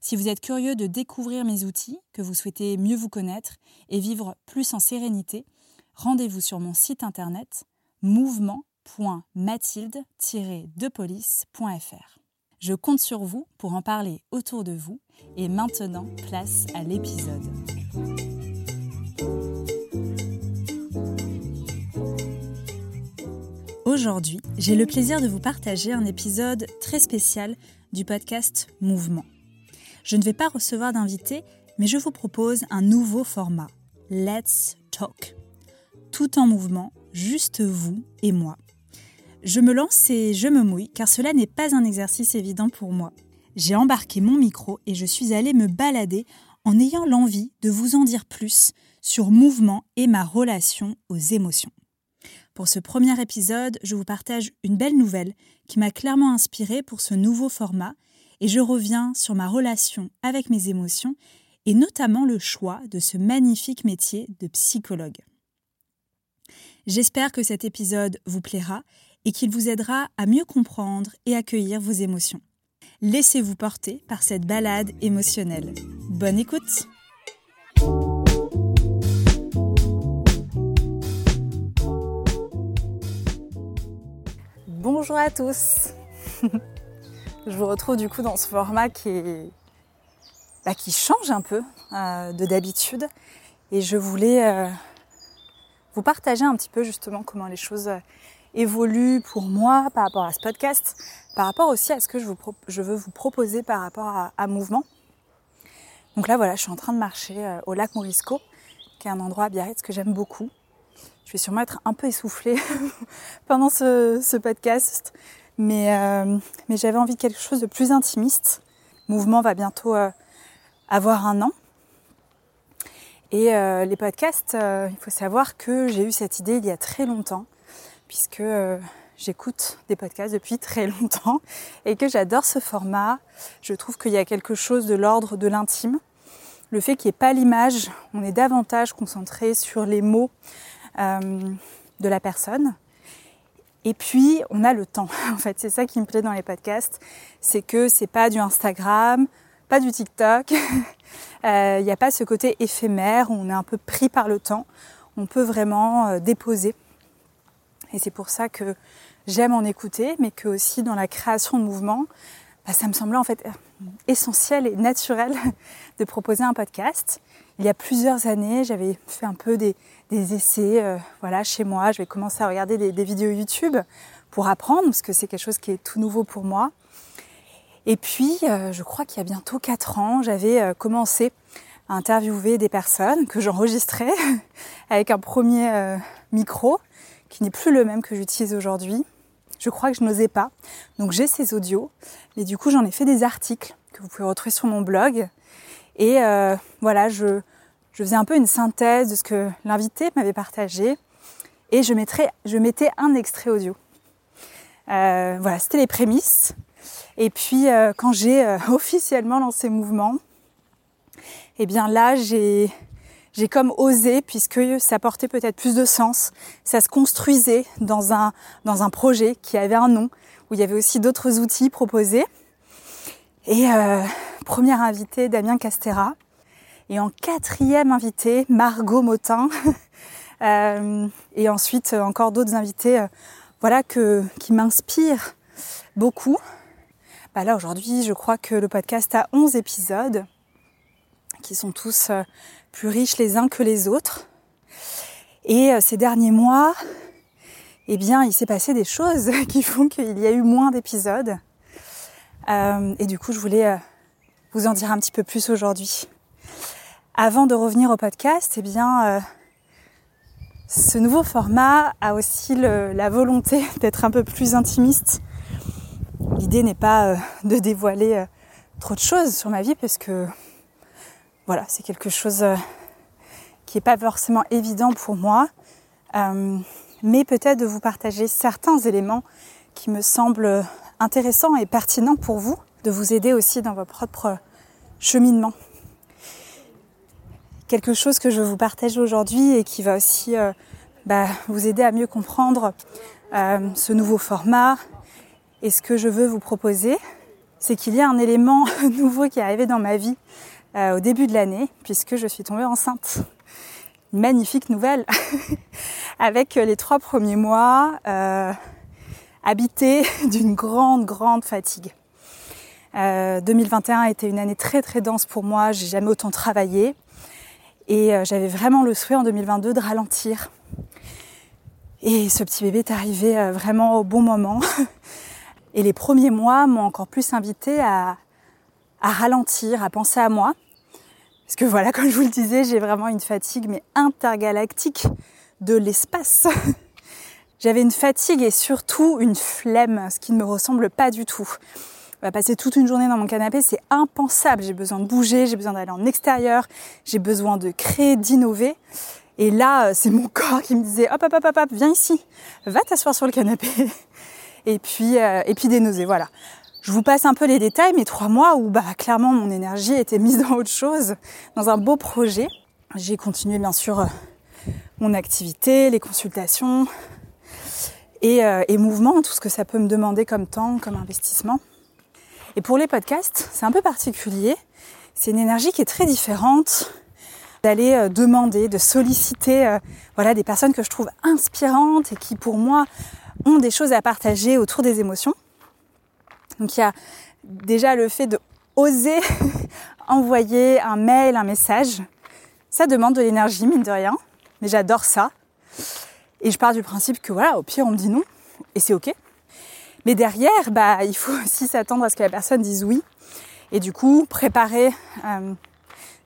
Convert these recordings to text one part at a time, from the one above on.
Si vous êtes curieux de découvrir mes outils, que vous souhaitez mieux vous connaître et vivre plus en sérénité, rendez-vous sur mon site internet mouvement.mathilde-depolice.fr. Je compte sur vous pour en parler autour de vous et maintenant place à l'épisode. Aujourd'hui, j'ai le plaisir de vous partager un épisode très spécial du podcast Mouvement. Je ne vais pas recevoir d'invité, mais je vous propose un nouveau format. Let's Talk. Tout en mouvement, juste vous et moi. Je me lance et je me mouille, car cela n'est pas un exercice évident pour moi. J'ai embarqué mon micro et je suis allée me balader en ayant l'envie de vous en dire plus sur mouvement et ma relation aux émotions. Pour ce premier épisode, je vous partage une belle nouvelle qui m'a clairement inspirée pour ce nouveau format et je reviens sur ma relation avec mes émotions et notamment le choix de ce magnifique métier de psychologue. J'espère que cet épisode vous plaira et qu'il vous aidera à mieux comprendre et accueillir vos émotions. Laissez-vous porter par cette balade émotionnelle. Bonne écoute Bonjour à tous Je vous retrouve du coup dans ce format qui, bah, qui change un peu euh, de d'habitude. Et je voulais euh, vous partager un petit peu justement comment les choses euh, évoluent pour moi par rapport à ce podcast, par rapport aussi à ce que je, veux vous proposer par rapport à, à, Mouvement. Donc là voilà, je suis en train de marcher au lac Morisco, qui est un endroit à Biarritz que j'aime beaucoup. Je vais sûrement être un peu essoufflée pendant ce, podcast, mais, euh, mais j'avais envie de quelque chose de plus intimiste. Le mouvement va bientôt euh, avoir un an. Et euh, les podcasts, il faut savoir que j'ai eu cette idée il y a très longtemps, puisque j'écoute des podcasts depuis très longtemps et que j'adore ce format. Je trouve qu'il y a quelque chose de l'ordre de l'intime. Le fait qu'il n'y ait pas l'image, on est davantage concentré sur les mots, de la personne. Et puis, on a le temps. En fait, c'est ça qui me plaît dans les podcasts. C'est que c'est pas du Instagram, pas du TikTok. Euh, il n'y a pas ce côté éphémère où on est un peu pris par le temps. On peut vraiment euh, déposer. Et c'est pour ça que j'aime en écouter, mais que aussi dans la création de mouvements, ça me semblait en fait essentiel et naturel de proposer un podcast. Il y a plusieurs années, j'avais fait un peu des, essais euh, voilà, chez moi. Je vais commencer à regarder des, vidéos YouTube pour apprendre, parce que c'est quelque chose qui est tout nouveau pour moi. Et puis, euh, je crois qu'il y a bientôt 4 ans, j'avais euh, commencé à interviewer des personnes que j'enregistrais avec un premier micro qui n'est plus le même que j'utilise aujourd'hui. Je crois que je n'osais pas. Donc j'ai ces audios. Mais du coup, j'en ai fait des articles que vous pouvez retrouver sur mon blog. Et euh, voilà, je, je, faisais un peu une synthèse de ce que l'invité m'avait partagé. Et je, je mettais un extrait audio. Euh, voilà, c'était les prémices. Et puis, euh, quand j'ai officiellement lancé mouvement, eh bien là, j'ai j'ai comme osé puisque ça portait peut-être plus de sens, ça se construisait dans un, dans un projet qui avait un nom, où il y avait aussi d'autres outils proposés. Et euh, première invitée, Damien Castera. Et en quatrième invité, Margot Motin. euh, et ensuite encore d'autres invités euh, voilà, que, qui m'inspirent beaucoup. Bah là aujourd'hui, je crois que le podcast a 11 épisodes qui sont tous euh, plus riches les uns que les autres. Et euh, ces derniers mois, eh bien, il s'est passé des choses qui font qu'il y a eu moins d'épisodes. Euh, et du coup, je voulais vous en dire un petit peu plus aujourd'hui. Avant de revenir au podcast, eh bien, ce nouveau format a aussi la volonté d'être un peu plus intimiste. L'idée n'est pas de dévoiler trop de choses sur ma vie parce que voilà, c'est quelque chose euh, qui n'est pas forcément évident pour moi, euh, mais peut-être de vous partager certains éléments qui me semblent intéressants et pertinents pour vous, de vous aider aussi dans votre propre cheminement. Quelque chose que je vous partage aujourd'hui et qui va aussi euh, bah, vous aider à mieux comprendre ce nouveau format et ce que je veux vous proposer, c'est qu'il y a un élément nouveau qui est arrivé dans ma vie euh, au début de l'année, puisque je suis tombée enceinte. Une magnifique nouvelle, avec les trois premiers mois euh, habités d'une grande, grande fatigue. Euh, 2021 a été une année très, très dense pour moi. J'ai jamais autant travaillé. Et euh, j'avais vraiment le souhait en 2022 de ralentir. Et ce petit bébé est arrivé euh, vraiment au bon moment. Et les premiers mois m'ont encore plus invité à, à ralentir, à penser à moi. Parce que voilà, comme je vous le disais, j'ai vraiment une fatigue mais intergalactique de l'espace. J'avais une fatigue et surtout une flemme, ce qui ne me ressemble pas du tout. Passer toute une journée dans mon canapé, c'est impensable. J'ai besoin de bouger, j'ai besoin d'aller en extérieur, j'ai besoin de créer, d'innover. Et là, c'est mon corps qui me disait hop hop hop hop, hop viens ici, va t'asseoir sur le canapé. Et puis euh, et puis des nausées, voilà. Je vous passe un peu les détails, mais trois mois où bah, clairement mon énergie était mise dans autre chose, dans un beau projet. J'ai continué bien sûr euh, mon activité, les consultations et, euh, tout ce que ça peut me demander comme temps, comme investissement. Et pour les podcasts, c'est un peu particulier. C'est une énergie qui est très différente d'aller euh, demander, de solliciter voilà, des personnes que je trouve inspirantes et qui pour moi ont des choses à partager autour des émotions. Donc il y a déjà le fait de oser envoyer un mail, un message. Ça demande de l'énergie, mine de rien. Mais j'adore ça. Et je pars du principe que voilà, au pire, on me dit non. Et c'est OK. Mais derrière, bah, il faut aussi s'attendre à ce que la personne dise oui. Et du coup, préparer euh,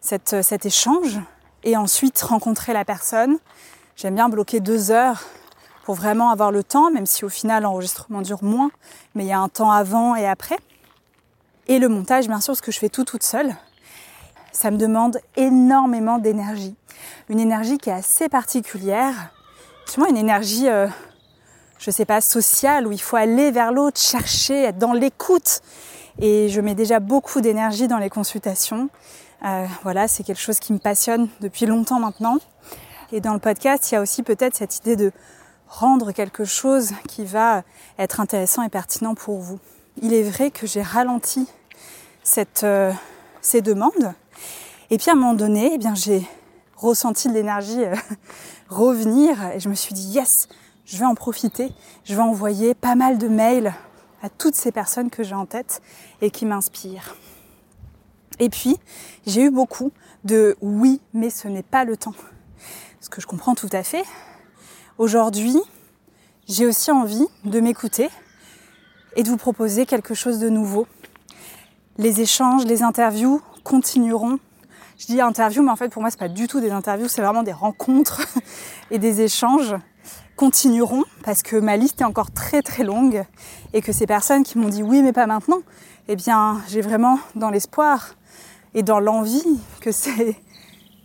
cette, cet échange et ensuite rencontrer la personne. J'aime bien bloquer deux heures pour vraiment avoir le temps, même si au final l'enregistrement dure moins, mais il y a un temps avant et après. Et le montage, bien sûr, ce que je fais tout toute seule, ça me demande énormément d'énergie. Une énergie qui est assez particulière, souvent une énergie, euh, je sais pas, sociale, où il faut aller vers l'autre, chercher, être dans l'écoute. Et je mets déjà beaucoup d'énergie dans les consultations. Euh, voilà, c'est quelque chose qui me passionne depuis longtemps maintenant. Et dans le podcast, il y a aussi peut-être cette idée de rendre quelque chose qui va être intéressant et pertinent pour vous. Il est vrai que j'ai ralenti euh, ces demandes. Et puis à un moment donné, eh bien, j'ai ressenti de l'énergie euh, revenir et je me suis dit yes, je vais en profiter. Je vais envoyer pas mal de mails à toutes ces personnes que j'ai en tête et qui m'inspirent. Et puis, j'ai eu beaucoup de oui, mais ce n'est pas le temps. Ce que je comprends tout à fait, Aujourd'hui, j'ai aussi envie de m'écouter et de vous proposer quelque chose de nouveau. Les échanges, les interviews continueront. Je dis interviews, mais en fait pour moi c'est pas du tout des interviews, c'est vraiment des rencontres et des échanges continueront parce que ma liste est encore très très longue et que ces personnes qui m'ont dit oui mais pas maintenant, eh bien j'ai vraiment dans l'espoir et dans l'envie que,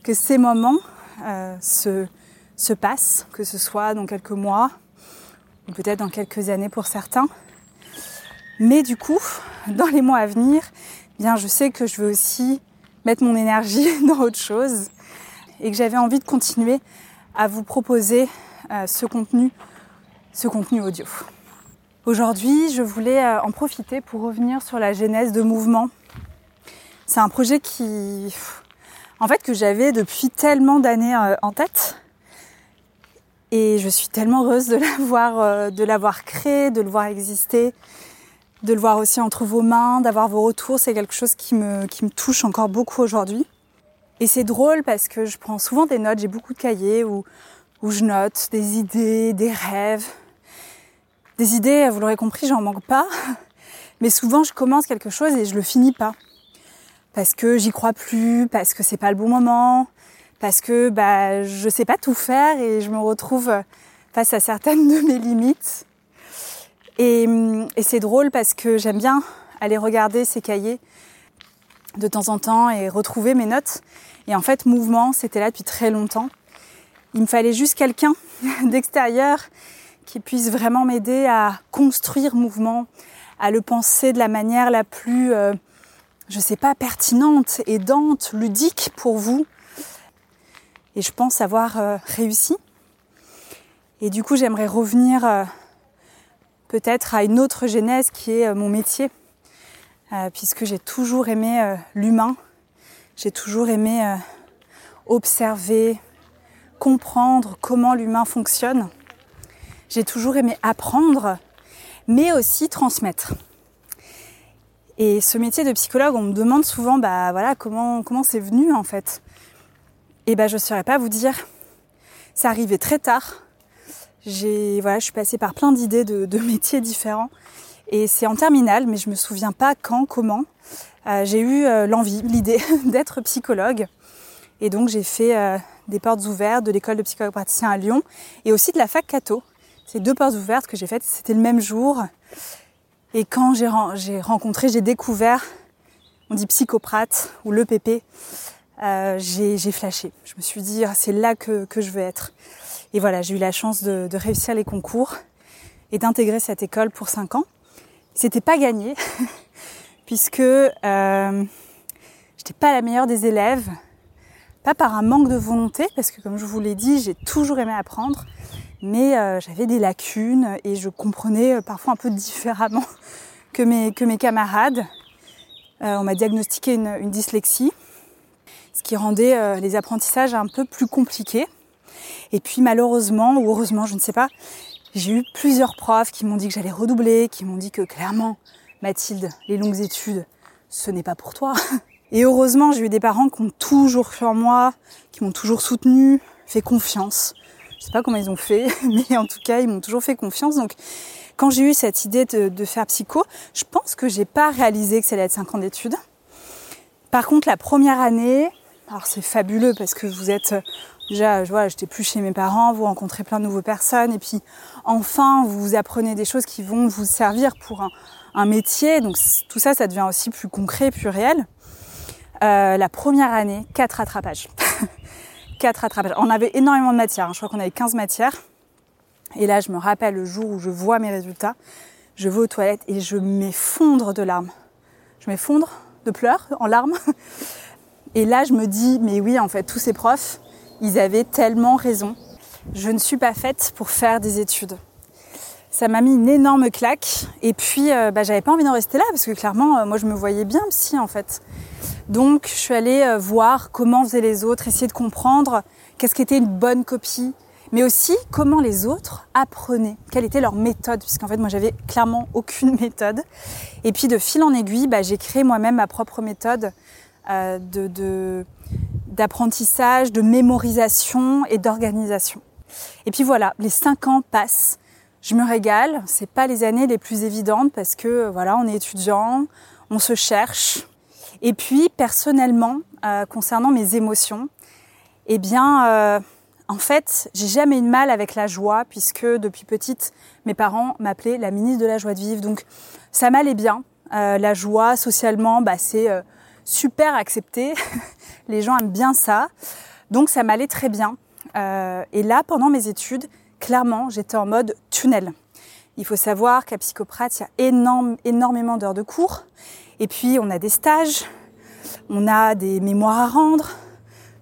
que ces moments euh, se, se passe, que ce soit dans quelques mois ou peut-être dans quelques années pour certains. Mais du coup, dans les mois à venir, eh bien je sais que je veux aussi mettre mon énergie dans autre chose. et que j'avais envie de continuer à vous proposer euh, ce contenu, ce contenu audio. Aujourd'hui, je voulais euh, en profiter pour revenir sur la genèse de mouvement. C'est un projet qui, en fait, que j'avais depuis tellement d'années euh, en tête. Et je suis tellement heureuse de l'avoir, de l'avoir créé, de le voir exister, de le voir aussi entre vos mains, d'avoir vos retours. C'est quelque chose qui me, qui me touche encore beaucoup aujourd'hui. Et c'est drôle parce que je prends souvent des notes, j'ai beaucoup de cahiers où, où je note des idées, des rêves. Des idées, vous l'aurez compris, j'en manque pas. Mais souvent, je commence quelque chose et je le finis pas. Parce que j'y crois plus, parce que c'est pas le bon moment, parce que bah, je sais pas tout faire et je me retrouve face à certaines de mes limites. Et, et c'est drôle parce que j'aime bien aller regarder ces cahiers de temps en temps et retrouver mes notes. Et en fait, mouvement, c'était là depuis très longtemps. Il me fallait juste quelqu'un d'extérieur qui puisse vraiment m'aider à construire mouvement, à le penser de la manière la plus, euh, je sais pas, pertinente, aidante, ludique pour vous. Et je pense avoir euh, réussi. Et du coup, j'aimerais revenir euh, peut-être à une autre genèse qui est mon métier, puisque j'ai toujours aimé l'humain, j'ai toujours aimé euh, observer, comprendre comment l'humain fonctionne. J'ai toujours aimé apprendre, mais aussi transmettre. Et ce métier de psychologue, on me demande souvent, bah voilà, comment comment c'est venu en fait? Et ben, je ne saurais pas vous dire. Ça arrivait très tard. J'ai voilà, je suis passée par plein d'idées de, métiers différents. Et c'est en terminale, mais je me souviens pas quand, comment. Euh, j'ai eu euh, l'envie, l'idée d'être psychologue. Et donc j'ai fait euh, des portes ouvertes de l'école de psychologue à Lyon et aussi de la fac Cato. C'est deux portes ouvertes que j'ai faites, c'était le même jour. Et quand j'ai rencontré, j'ai découvert, on dit psychoprate ou l'EPP, euh, j'ai flashé. Je me suis dit, ah, c'est là que, que, je veux être. Et voilà, j'ai eu la chance de, de, réussir les concours et d'intégrer cette école pour cinq ans. C'était pas gagné. puisque euh, j'étais pas la meilleure des élèves, pas par un manque de volonté, parce que comme je vous l'ai dit, j'ai toujours aimé apprendre, mais euh, j'avais des lacunes et je comprenais euh, parfois un peu différemment que mes, que mes camarades. Euh, on m'a diagnostiqué une, une, dyslexie, ce qui rendait les apprentissages un peu plus compliqués. Et puis malheureusement, ou heureusement, je ne sais pas, j'ai eu plusieurs profs qui m'ont dit que j'allais redoubler, qui m'ont dit que clairement, Mathilde, les longues études, ce n'est pas pour toi. Et heureusement, j'ai eu des parents qui ont toujours cru en moi, qui m'ont toujours soutenu, fait confiance. Je sais pas comment ils ont fait, mais en tout cas, ils m'ont toujours fait confiance. Donc, quand j'ai eu cette idée de, faire psycho, je pense que j'ai pas réalisé que ça allait être 5 ans d'études. Par contre, la première année, alors c'est fabuleux parce que vous êtes déjà, je vois, j'étais plus chez mes parents, vous rencontrez plein de nouvelles personnes et puis enfin, vous apprenez des choses qui vont vous servir pour un, métier. Donc tout ça, ça devient aussi plus concret, plus réel. Euh, la première année, quatre rattrapages. quatre rattrapages. On avait énormément de matières. Hein. Je crois qu'on avait 15 matières. Et là, je me rappelle le jour où je vois mes résultats. Je vais aux toilettes et je m'effondre de larmes. Je m'effondre de pleurs, en larmes. Et là, je me dis, mais oui, en fait, tous ces profs, ils avaient tellement raison. Je ne suis pas faite pour faire des études ça m'a mis une énorme claque. Et puis, euh, bah, j'avais pas envie d'en rester là parce que clairement, euh, moi, je me voyais bien psy en fait. Donc, je suis allée euh, voir comment faisaient les autres, essayer de comprendre qu'est-ce qu'était une bonne copie, mais aussi comment les autres apprenaient, quelle était leur méthode, puisqu'en fait, moi, j'avais clairement aucune méthode. Et puis, de fil en aiguille, bah, j'ai créé moi-même ma propre méthode de d'apprentissage, de mémorisation et d'organisation. Et puis voilà, les cinq ans passent je me régale. C'est pas les années les plus évidentes parce que voilà, on est étudiant, on se cherche. Et puis personnellement, euh, concernant mes émotions, eh bien, euh, en fait, j'ai jamais eu de mal avec la joie puisque depuis petite, mes parents m'appelaient la ministre de la joie de vivre. Donc ça m'allait bien. Euh, la joie, socialement, bah, c'est super accepté. les gens aiment bien ça. Donc ça m'allait très bien. et là, pendant mes études, clairement, j'étais en mode tunnel. Il faut savoir qu'à Psychoprate, il y a énorme, énormément d'heures de cours. Et puis, on a des stages, on a des mémoires à rendre.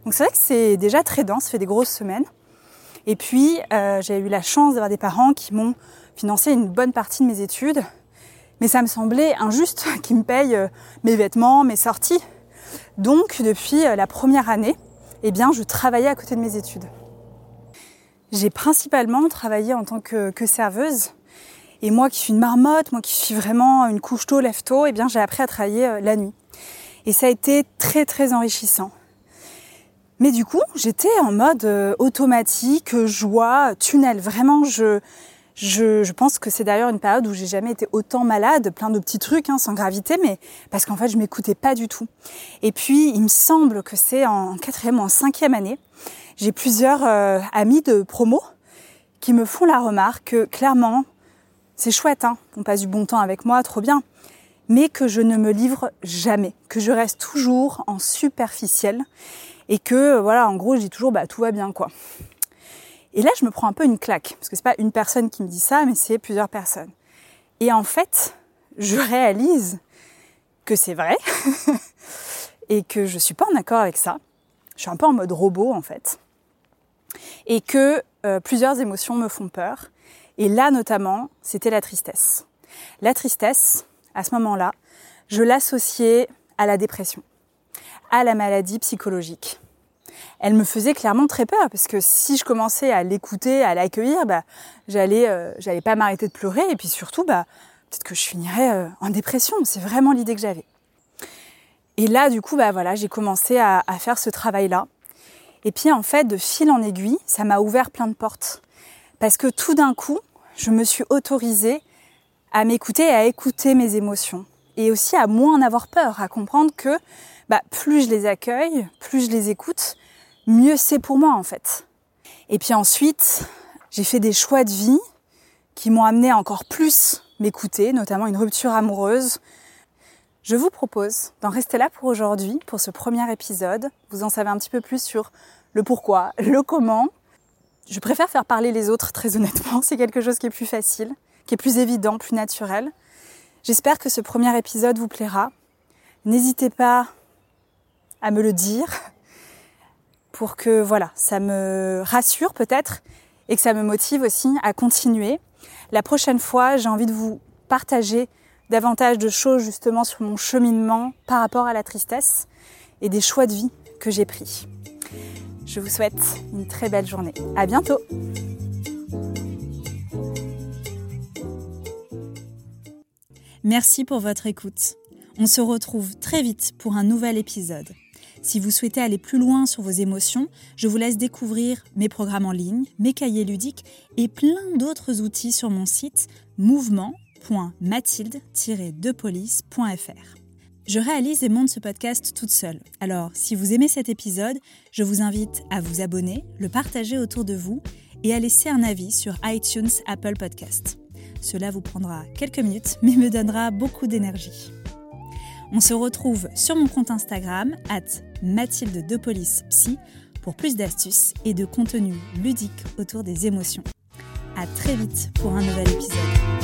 Donc c'est vrai que c'est déjà très dense, ça fait des grosses semaines. Et puis euh, j'ai eu la chance d'avoir des parents qui m'ont financé une bonne partie de mes études. Mais ça me semblait injuste qu'ils me payent euh, mes vêtements, mes sorties. Donc depuis euh, la première année, eh bien, je travaillais à côté de mes études. J'ai principalement travaillé en tant que, serveuse. Et moi qui suis une marmotte, moi qui suis vraiment une couche tôt, lève tôt, eh bien j'ai appris à travailler la nuit. Et ça a été très très enrichissant. Mais du coup, j'étais en mode euh, automatique, joie, tunnel. Vraiment, je, je, pense que c'est d'ailleurs une période où j'ai jamais été autant malade, plein de petits trucs, hein, sans gravité, mais parce qu'en fait, je m'écoutais pas du tout. Et puis, il me semble que c'est en quatrième ou en cinquième année, j'ai plusieurs euh, amis de promo qui me font la remarque que clairement, c'est chouette, hein, on passe du bon temps avec moi, trop bien, mais que je ne me livre jamais, que je reste toujours en superficiel et que voilà, en gros, je dis toujours bah tout va bien quoi. Et là, je me prends un peu une claque parce que c'est pas une personne qui me dit ça, mais c'est plusieurs personnes. Et en fait, je réalise que c'est vrai et que je suis pas en accord avec ça. Je suis un peu en mode robot en fait. Et que euh, plusieurs émotions me font peur. Et là notamment, c'était la tristesse. La tristesse, à ce moment-là, je l'associais à la dépression à la maladie psychologique. Elle me faisait clairement très peur parce que si je commençais à l'écouter, à l'accueillir, bah, j'allais, euh, pas m'arrêter de pleurer et puis surtout, bah, peut-être que je finirais euh, en dépression. C'est vraiment l'idée que j'avais. Et là, du coup, bah j'ai commencé à, faire ce travail-là. Et puis en fait, de fil en aiguille, ça m'a ouvert plein de portes parce que tout d'un coup, je me suis autorisée à m'écouter à écouter mes émotions et aussi à moins en avoir peur, à comprendre que bah, plus je les accueille, plus je les écoute, mieux c'est pour moi en fait. Et puis ensuite, j'ai fait des choix de vie qui m'ont amené à encore plus m'écouter, notamment une rupture amoureuse. Je vous propose d'en rester là pour aujourd'hui, pour ce premier épisode. Vous en savez un petit peu plus sur le pourquoi, le comment. Je préfère faire parler les autres, très honnêtement. C'est quelque chose qui est plus facile, qui est plus évident, plus naturel. J'espère que ce premier épisode vous plaira. N'hésitez pas à me le dire pour que voilà, ça me rassure peut-être et que ça me motive aussi à continuer. La prochaine fois, j'ai envie de vous partager davantage de choses justement sur mon cheminement par rapport à la tristesse et des choix de vie que j'ai pris. Je vous souhaite une très belle journée. À bientôt! Merci pour votre écoute. On se retrouve très vite pour un nouvel épisode. Si vous souhaitez aller plus loin sur vos émotions, je vous laisse découvrir mes programmes en ligne, mes cahiers ludiques et plein d'autres outils sur mon site mouvement.mathilde-depolice.fr. Je réalise et monte ce podcast toute seule. Alors, si vous aimez cet épisode, je vous invite à vous abonner, le partager autour de vous et à laisser un avis sur iTunes Apple Podcast. Cela vous prendra quelques minutes, mais me donnera beaucoup d'énergie. On se retrouve sur mon compte Instagram, at Mathilde de Police Psy, pour plus d'astuces et de contenu ludique autour des émotions. À très vite pour un nouvel épisode.